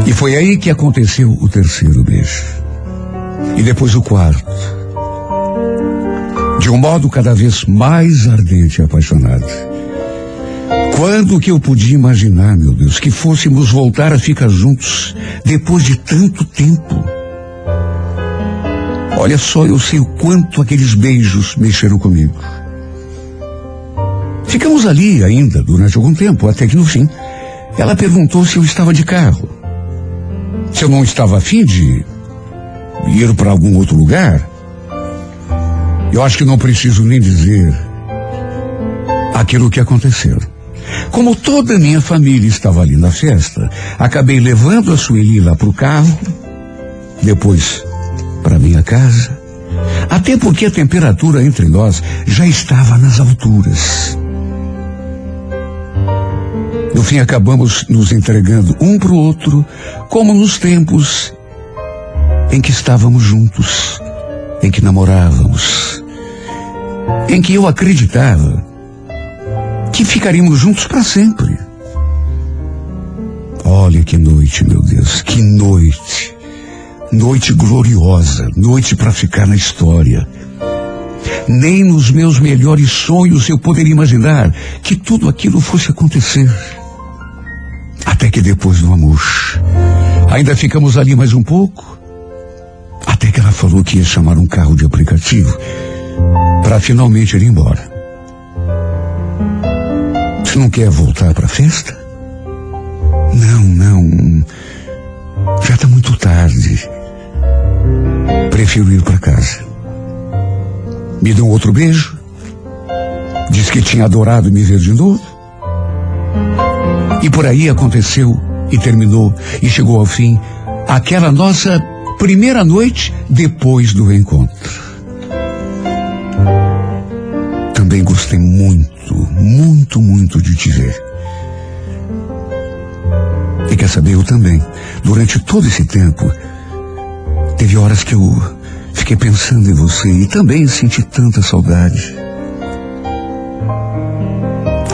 E foi aí que aconteceu o terceiro beijo. E depois o quarto. De um modo cada vez mais ardente e apaixonado. Quando que eu podia imaginar, meu Deus, que fôssemos voltar a ficar juntos depois de tanto tempo? Olha só, eu sei o quanto aqueles beijos mexeram comigo. Ficamos ali ainda durante algum tempo, até que no fim, ela perguntou se eu estava de carro. Se eu não estava afim de ir para algum outro lugar. Eu acho que não preciso nem dizer aquilo que aconteceu. Como toda a minha família estava ali na festa, acabei levando a Sueli lá para o carro, depois para minha casa, até porque a temperatura entre nós já estava nas alturas. Fim, acabamos nos entregando um para o outro, como nos tempos em que estávamos juntos, em que namorávamos, em que eu acreditava que ficaríamos juntos para sempre. Olha que noite, meu Deus, que noite. Noite gloriosa, noite para ficar na história. Nem nos meus melhores sonhos eu poderia imaginar que tudo aquilo fosse acontecer. Até que depois do amor, ainda ficamos ali mais um pouco. Até que ela falou que ia chamar um carro de aplicativo para finalmente ir embora. Você não quer voltar para a festa? Não, não. Já está muito tarde. Prefiro ir para casa. Me deu um outro beijo. Diz que tinha adorado me ver de novo. E por aí aconteceu e terminou e chegou ao fim aquela nossa primeira noite depois do reencontro. Também gostei muito, muito, muito de te ver. E quer saber, eu também. Durante todo esse tempo, teve horas que eu fiquei pensando em você e também senti tanta saudade.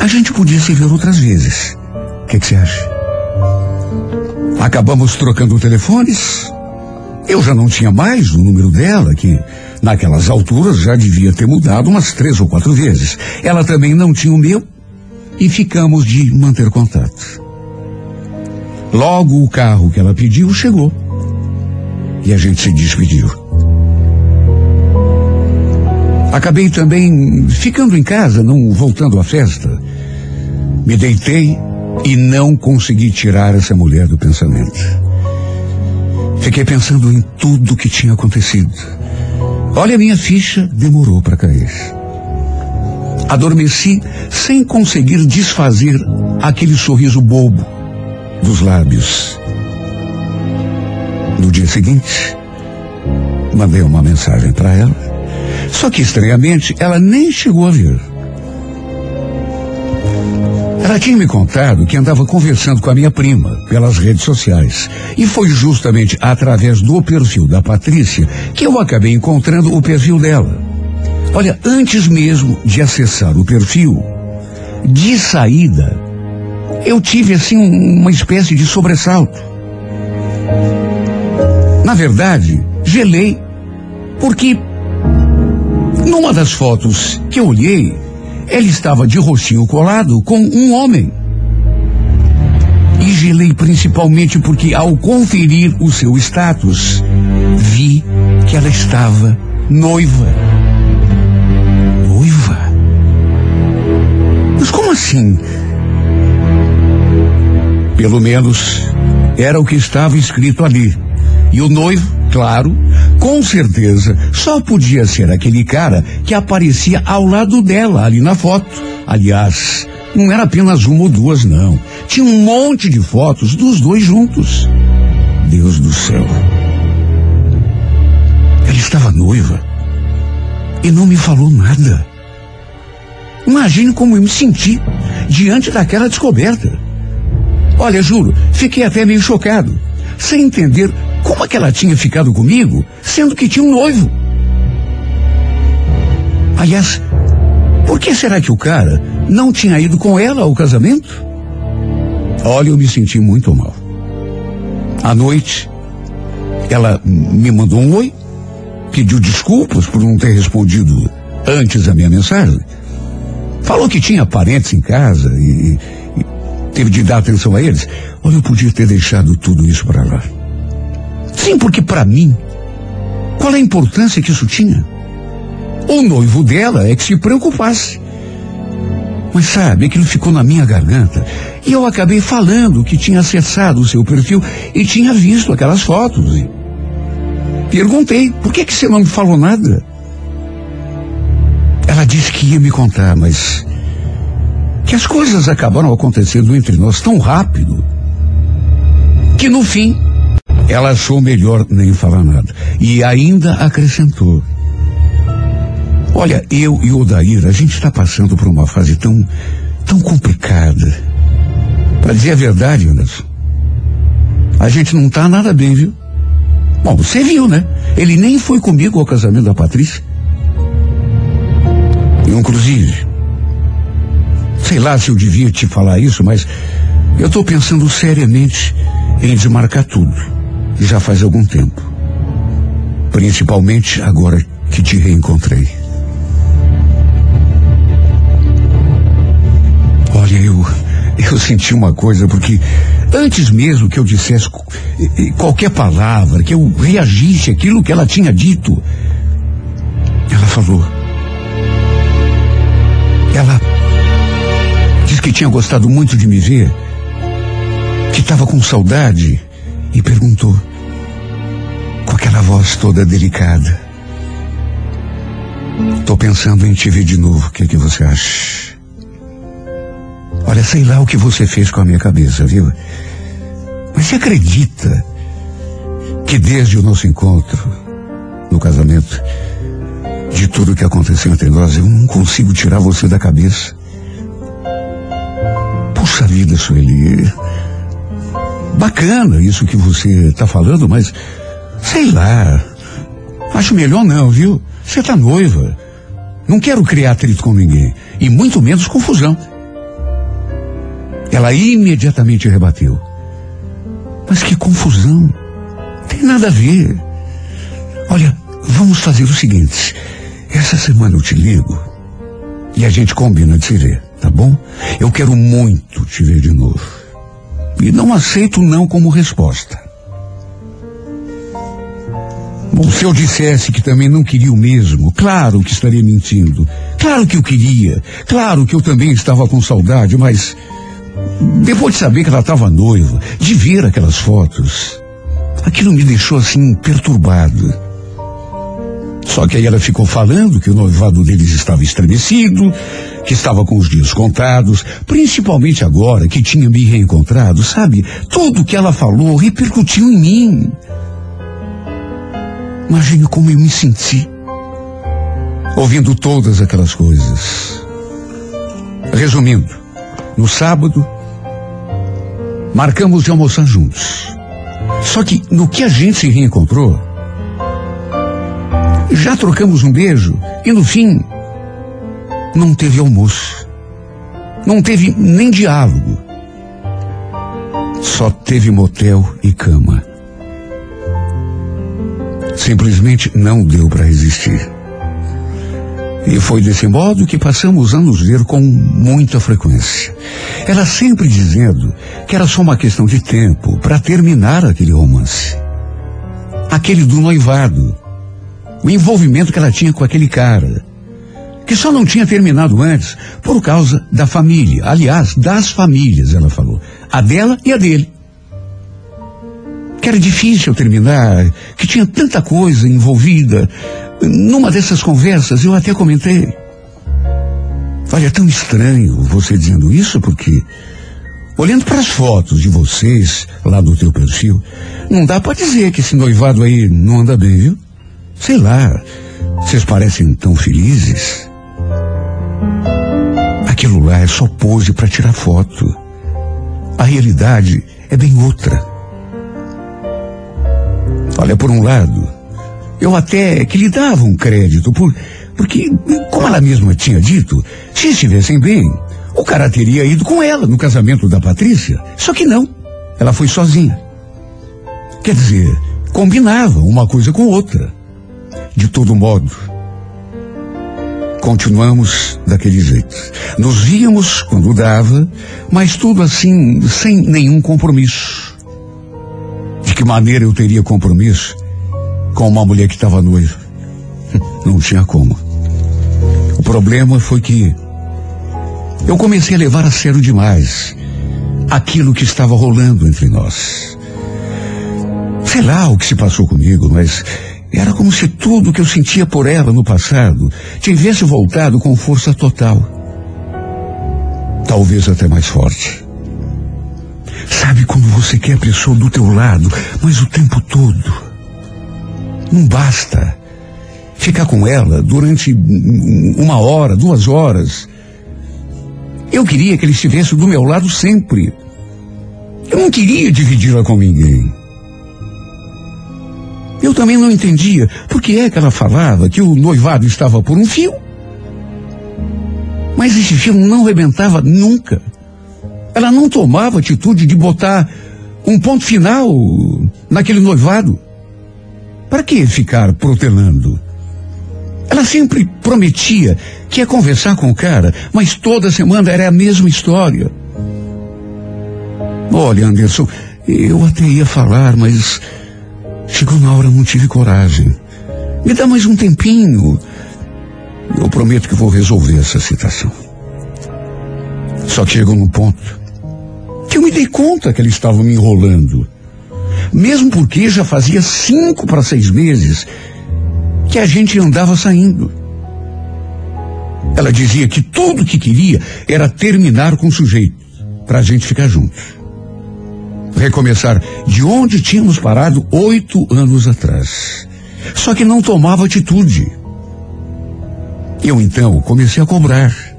A gente podia se ver outras vezes. Que que você acha? Acabamos trocando telefones. Eu já não tinha mais o número dela, que naquelas alturas já devia ter mudado umas três ou quatro vezes. Ela também não tinha o meu e ficamos de manter contato. Logo o carro que ela pediu chegou. E a gente se despediu. Acabei também ficando em casa, não voltando à festa. Me deitei e não consegui tirar essa mulher do pensamento. Fiquei pensando em tudo que tinha acontecido. Olha, minha ficha demorou para cair. Adormeci sem conseguir desfazer aquele sorriso bobo dos lábios. No dia seguinte, mandei uma mensagem para ela. Só que estranhamente ela nem chegou a ver. Ela tinha me contado que andava conversando com a minha prima pelas redes sociais. E foi justamente através do perfil da Patrícia que eu acabei encontrando o perfil dela. Olha, antes mesmo de acessar o perfil, de saída, eu tive assim um- uma espécie de sobressalto. Na verdade, gelei, porque numa das fotos que eu olhei, ela estava de rostinho colado com um homem. E gelei principalmente porque, ao conferir o seu status, vi que ela estava noiva. Noiva? Mas como assim? Pelo menos era o que estava escrito ali. E o noivo, claro, com certeza, só podia ser aquele cara que aparecia ao lado dela ali na foto. Aliás, não era apenas uma ou duas, não. Tinha um monte de fotos dos dois juntos. Deus do céu. Ela estava noiva e não me falou nada. Imagine como eu me senti diante daquela descoberta. Olha, juro, fiquei até meio chocado, sem entender como é que ela tinha ficado comigo, sendo que tinha um noivo. Aliás, por que será que o cara não tinha ido com ela ao casamento? Olha, eu me senti muito mal. À noite, ela me mandou um oi, pediu desculpas por não ter respondido antes a minha mensagem. Falou que tinha parentes em casa e, e teve de dar atenção a eles. Olha, eu podia ter deixado tudo isso para lá. Sim, porque para mim, qual é a importância que isso tinha? O noivo dela é que se preocupasse. Mas sabe, aquilo ficou na minha garganta. E eu acabei falando que tinha acessado o seu perfil e tinha visto aquelas fotos. E perguntei, por que, que você não me falou nada? Ela disse que ia me contar, mas que as coisas acabaram acontecendo entre nós tão rápido que no fim ela achou melhor nem falar nada. E ainda acrescentou. Olha, eu e o Daíra, a gente está passando por uma fase tão, tão complicada. Para dizer a verdade, Anderson, a gente não tá nada bem, viu? Bom, você viu, né? Ele nem foi comigo ao casamento da Patrícia. Inclusive, sei lá se eu devia te falar isso, mas eu estou pensando seriamente em desmarcar tudo. Já faz algum tempo. Principalmente agora que te reencontrei. Olha, eu, eu senti uma coisa, porque antes mesmo que eu dissesse qualquer palavra, que eu reagisse àquilo que ela tinha dito, ela falou. Ela disse que tinha gostado muito de me ver, que estava com saudade e perguntou, com aquela voz toda delicada: Tô pensando em te ver de novo, o que, é que você acha? Olha, sei lá o que você fez com a minha cabeça, viu? Mas você acredita que desde o nosso encontro, no casamento, de tudo que aconteceu entre nós, eu não consigo tirar você da cabeça. Puxa vida, Sueli. Bacana isso que você está falando, mas sei lá. Acho melhor não, viu? Você tá noiva. Não quero criar atrito com ninguém. E muito menos confusão. Ela imediatamente rebateu. Mas que confusão. Tem nada a ver. Olha, vamos fazer o seguinte. Essa semana eu te ligo e a gente combina de se ver, tá bom? Eu quero muito te ver de novo. E não aceito não como resposta. Bom, se eu dissesse que também não queria o mesmo, claro que estaria mentindo. Claro que eu queria. Claro que eu também estava com saudade, mas depois de saber que ela estava noiva, de ver aquelas fotos, aquilo me deixou assim perturbado. Só que aí ela ficou falando que o noivado deles estava estremecido, que estava com os dias contados, principalmente agora que tinha me reencontrado, sabe? Tudo que ela falou repercutiu em mim. Imagine como eu me senti ouvindo todas aquelas coisas. Resumindo, no sábado, marcamos de almoçar juntos. Só que no que a gente se reencontrou, Já trocamos um beijo e no fim não teve almoço. Não teve nem diálogo. Só teve motel e cama. Simplesmente não deu para resistir. E foi desse modo que passamos a nos ver com muita frequência. Ela sempre dizendo que era só uma questão de tempo para terminar aquele romance. Aquele do noivado. O envolvimento que ela tinha com aquele cara. Que só não tinha terminado antes por causa da família. Aliás, das famílias, ela falou. A dela e a dele. Que era difícil terminar, que tinha tanta coisa envolvida. Numa dessas conversas, eu até comentei. Olha, é tão estranho você dizendo isso, porque olhando para as fotos de vocês lá do teu perfil, não dá para dizer que esse noivado aí não anda bem, viu? Sei lá, vocês parecem tão felizes. Aquilo lá é só pose para tirar foto. A realidade é bem outra. Olha, por um lado, eu até que lhe dava um crédito, por, porque, como ela mesma tinha dito, se estivessem bem, o cara teria ido com ela no casamento da Patrícia. Só que não, ela foi sozinha. Quer dizer, combinava uma coisa com outra. De todo modo, continuamos daquele jeito. Nos víamos quando dava, mas tudo assim, sem nenhum compromisso. Que maneira eu teria compromisso com uma mulher que estava noiva? Não tinha como. O problema foi que eu comecei a levar a sério demais aquilo que estava rolando entre nós. Sei lá o que se passou comigo, mas era como se tudo que eu sentia por ela no passado tivesse voltado com força total. Talvez até mais forte. Sabe quando você quer a pessoa do teu lado, mas o tempo todo? Não basta ficar com ela durante uma hora, duas horas. Eu queria que ele estivesse do meu lado sempre. Eu não queria dividi-la com ninguém. Eu também não entendia por que é que ela falava que o noivado estava por um fio. Mas esse fio não rebentava nunca. Ela não tomava atitude de botar um ponto final naquele noivado. Para que ficar protelando? Ela sempre prometia que ia conversar com o cara, mas toda semana era a mesma história. Olha, Anderson, eu até ia falar, mas chegou na hora, não tive coragem. Me dá mais um tempinho. Eu prometo que vou resolver essa situação. Só que chegou num ponto que eu me dei conta que ele estava me enrolando. Mesmo porque já fazia cinco para seis meses que a gente andava saindo. Ela dizia que tudo que queria era terminar com o sujeito, para a gente ficar juntos. Recomeçar de onde tínhamos parado oito anos atrás. Só que não tomava atitude. Eu então comecei a cobrar.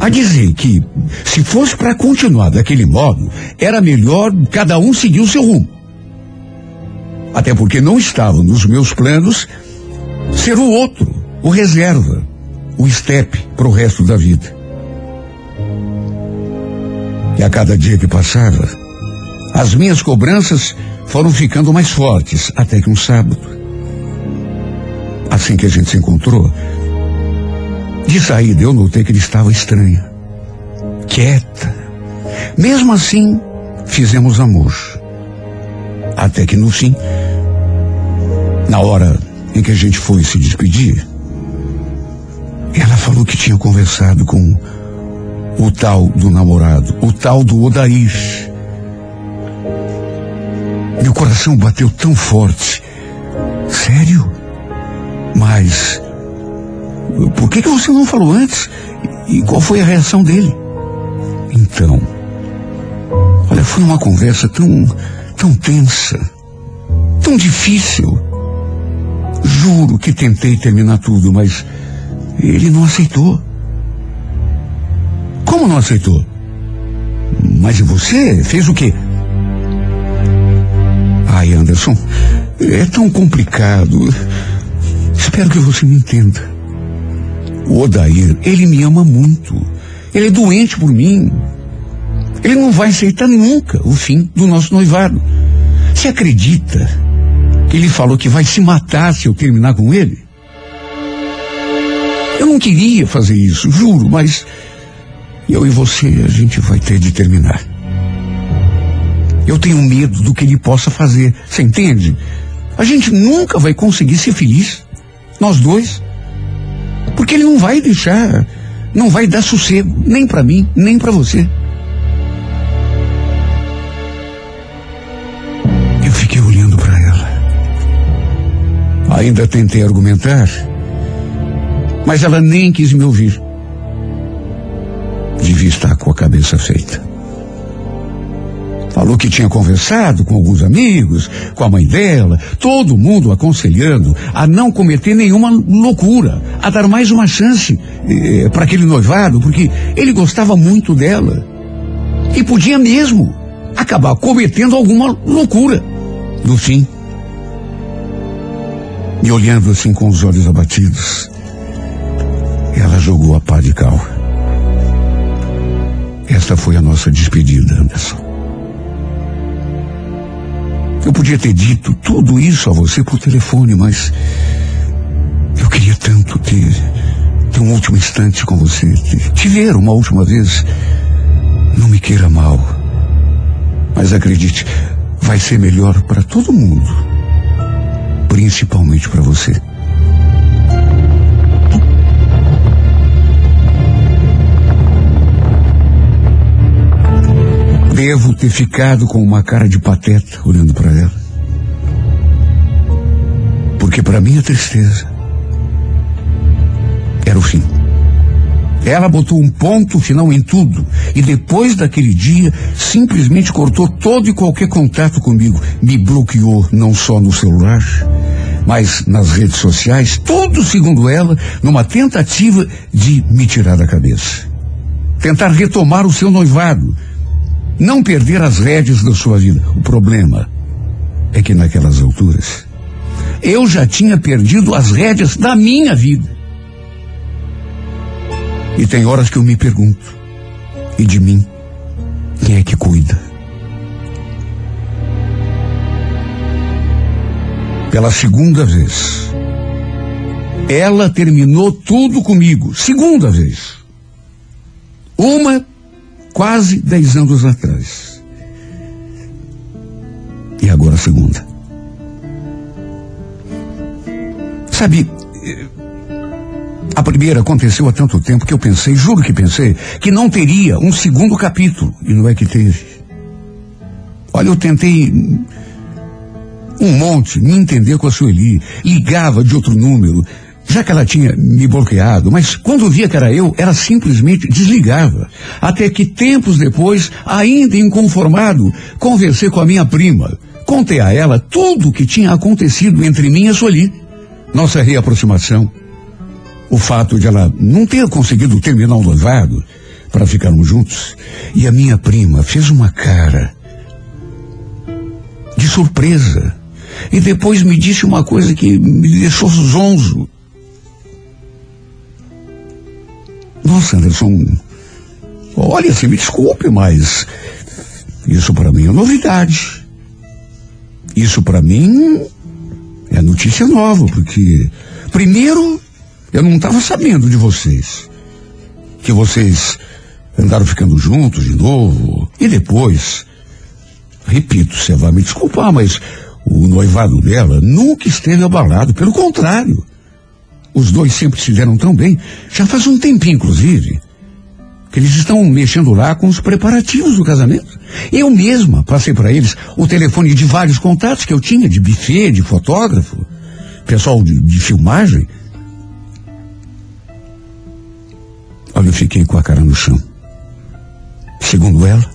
A dizer que, se fosse para continuar daquele modo, era melhor cada um seguir o seu rumo. Até porque não estava nos meus planos ser o outro, o reserva, o estepe para o resto da vida. E a cada dia que passava, as minhas cobranças foram ficando mais fortes, até que um sábado, assim que a gente se encontrou, de saída eu notei que ele estava estranha, quieta. Mesmo assim, fizemos amor. Até que no fim, na hora em que a gente foi se despedir, ela falou que tinha conversado com o tal do namorado, o tal do Odair. Meu coração bateu tão forte. Sério? Mas por que, que você não falou antes? E qual foi a reação dele? Então, olha, foi uma conversa tão, tão tensa, tão difícil. Juro que tentei terminar tudo, mas ele não aceitou. Como não aceitou? Mas e você? Fez o quê? Ai, Anderson, é tão complicado. Espero que você me entenda. O Odair, ele me ama muito. Ele é doente por mim. Ele não vai aceitar nunca o fim do nosso noivado. Você acredita que ele falou que vai se matar se eu terminar com ele? Eu não queria fazer isso, juro, mas eu e você, a gente vai ter de terminar. Eu tenho medo do que ele possa fazer, você entende? A gente nunca vai conseguir ser feliz, nós dois. Porque ele não vai deixar, não vai dar sossego, nem para mim, nem para você. Eu fiquei olhando para ela. Ainda tentei argumentar, mas ela nem quis me ouvir. Devia estar com a cabeça feita. Falou que tinha conversado com alguns amigos, com a mãe dela, todo mundo aconselhando a não cometer nenhuma loucura, a dar mais uma chance eh, para aquele noivado, porque ele gostava muito dela. E podia mesmo acabar cometendo alguma loucura. No fim, me olhando assim com os olhos abatidos, ela jogou a pá de cal. Esta foi a nossa despedida, Anderson. Eu podia ter dito tudo isso a você por telefone, mas eu queria tanto ter, ter um último instante com você, te, te ver uma última vez. Não me queira mal, mas acredite, vai ser melhor para todo mundo, principalmente para você. Devo ter ficado com uma cara de pateta olhando para ela. Porque para mim a tristeza era o fim. Ela botou um ponto final em tudo e depois daquele dia simplesmente cortou todo e qualquer contato comigo. Me bloqueou não só no celular, mas nas redes sociais, tudo segundo ela, numa tentativa de me tirar da cabeça. Tentar retomar o seu noivado, não perder as rédeas da sua vida. O problema é que naquelas alturas eu já tinha perdido as rédeas da minha vida. E tem horas que eu me pergunto, e de mim, quem é que cuida? Pela segunda vez, ela terminou tudo comigo. Segunda vez. Uma quase dez anos atrás. E agora a segunda. Sabe, a primeira aconteceu há tanto tempo que eu pensei, juro que pensei, que não teria um segundo capítulo. E não é que teve. Olha, eu tentei um monte me entender com a Sueli. Ligava de outro número, já que ela tinha me bloqueado, mas quando via que era eu, ela simplesmente desligava. Até que tempos depois, ainda inconformado, conversei com a minha prima. Contei a ela tudo o que tinha acontecido entre mim e a Sueli. Nossa reaproximação. O fato de ela não ter conseguido terminar o noivado para ficarmos juntos. E a minha prima fez uma cara de surpresa. E depois me disse uma coisa que me deixou zonzo. Nossa, Anderson, olha, você me desculpe, mas isso para mim é novidade. Isso para mim é notícia nova, porque primeiro eu não estava sabendo de vocês. Que vocês andaram ficando juntos de novo. E depois, repito, você vai me desculpar, mas o noivado dela nunca esteve abalado, pelo contrário. Os dois sempre se deram tão bem, já faz um tempinho, inclusive, que eles estão mexendo lá com os preparativos do casamento. Eu mesma passei para eles o telefone de vários contatos que eu tinha, de buffet, de fotógrafo, pessoal de, de filmagem. Olha, eu fiquei com a cara no chão. Segundo ela,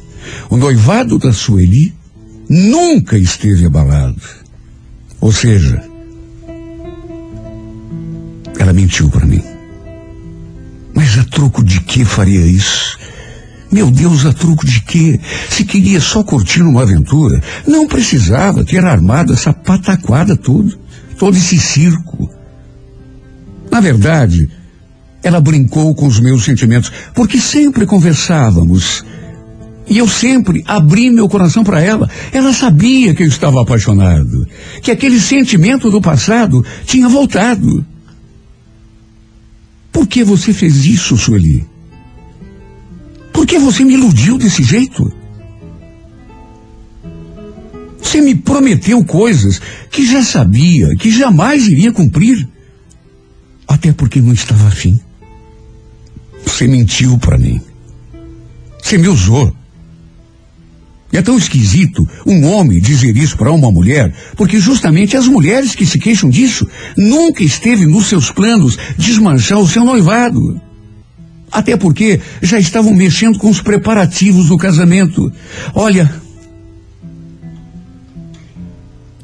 o noivado da Sueli nunca esteve abalado. Ou seja, ela mentiu para mim. Mas a troco de que faria isso? Meu Deus, a troco de quê? Se queria só curtir uma aventura, não precisava ter armado essa pataquada toda, todo esse circo. Na verdade, ela brincou com os meus sentimentos, porque sempre conversávamos. E eu sempre abri meu coração para ela. Ela sabia que eu estava apaixonado, que aquele sentimento do passado tinha voltado. Por que você fez isso, Sueli? Por que você me iludiu desse jeito? Você me prometeu coisas que já sabia, que jamais iria cumprir. Até porque não estava afim. Você mentiu para mim. Você me usou. É tão esquisito um homem dizer isso para uma mulher, porque justamente as mulheres que se queixam disso nunca esteve nos seus planos desmanchar o seu noivado. Até porque já estavam mexendo com os preparativos do casamento. Olha,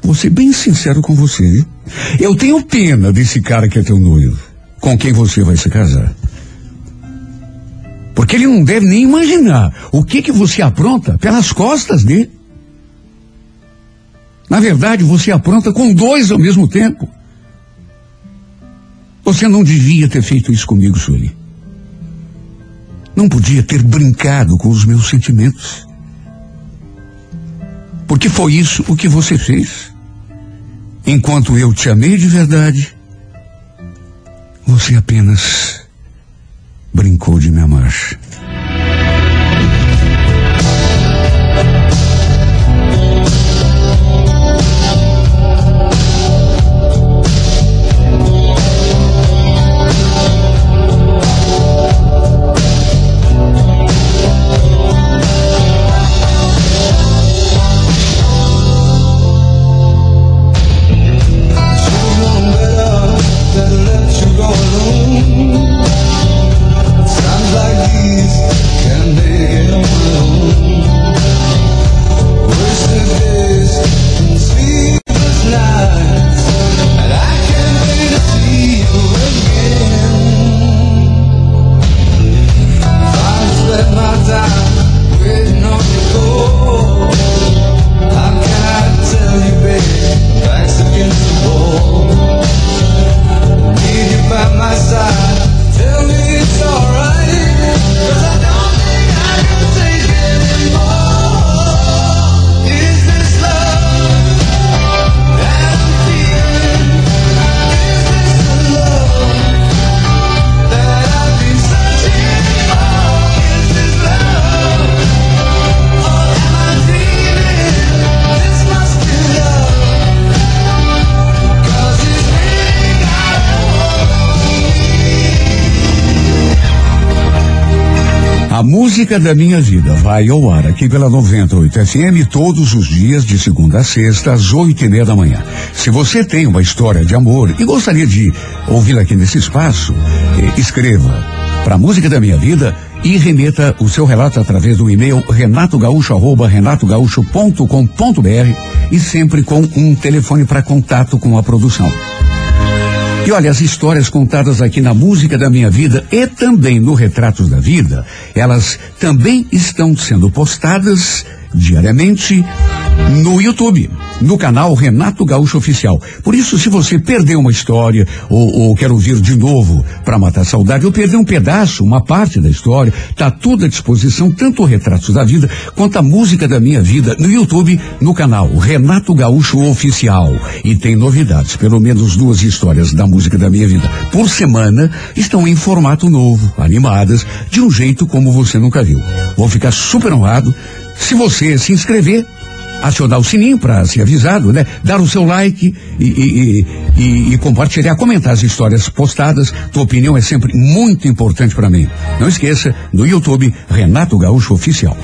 vou ser bem sincero com você. Eu tenho pena desse cara que é teu noivo, com quem você vai se casar. Porque ele não deve nem imaginar o que que você apronta pelas costas dele. Na verdade, você apronta com dois ao mesmo tempo. Você não devia ter feito isso comigo, Sueli. Não podia ter brincado com os meus sentimentos. Porque foi isso o que você fez. Enquanto eu te amei de verdade, você apenas brincou de me amar. Música da minha vida vai ao ar aqui pela 98 FM todos os dias de segunda a sexta às oito e meia da manhã. Se você tem uma história de amor e gostaria de ouvi-la aqui nesse espaço, eh, escreva para música da minha vida e remeta o seu relato através do e-mail renatogaúcho.com.br e sempre com um telefone para contato com a produção. E olha, as histórias contadas aqui na música da minha vida e também no Retratos da Vida, elas também estão sendo postadas diariamente no YouTube, no canal Renato Gaúcho Oficial. Por isso, se você perdeu uma história ou, ou quer ouvir de novo para matar saudade, ou perder um pedaço, uma parte da história, tá tudo à disposição, tanto o Retratos da Vida quanto a música da minha vida no YouTube, no canal Renato Gaúcho Oficial. E tem novidades, pelo menos duas histórias da música da minha vida por semana estão em formato novo, animadas, de um jeito como você nunca viu. Vou ficar super honrado se você se inscrever, acionar o sininho para ser avisado, né? Dar o seu like e, e- e- e compartilhar, comentar as histórias postadas. Tua opinião é sempre muito importante para mim. Não esqueça, no YouTube, Renato Gaúcho Oficial.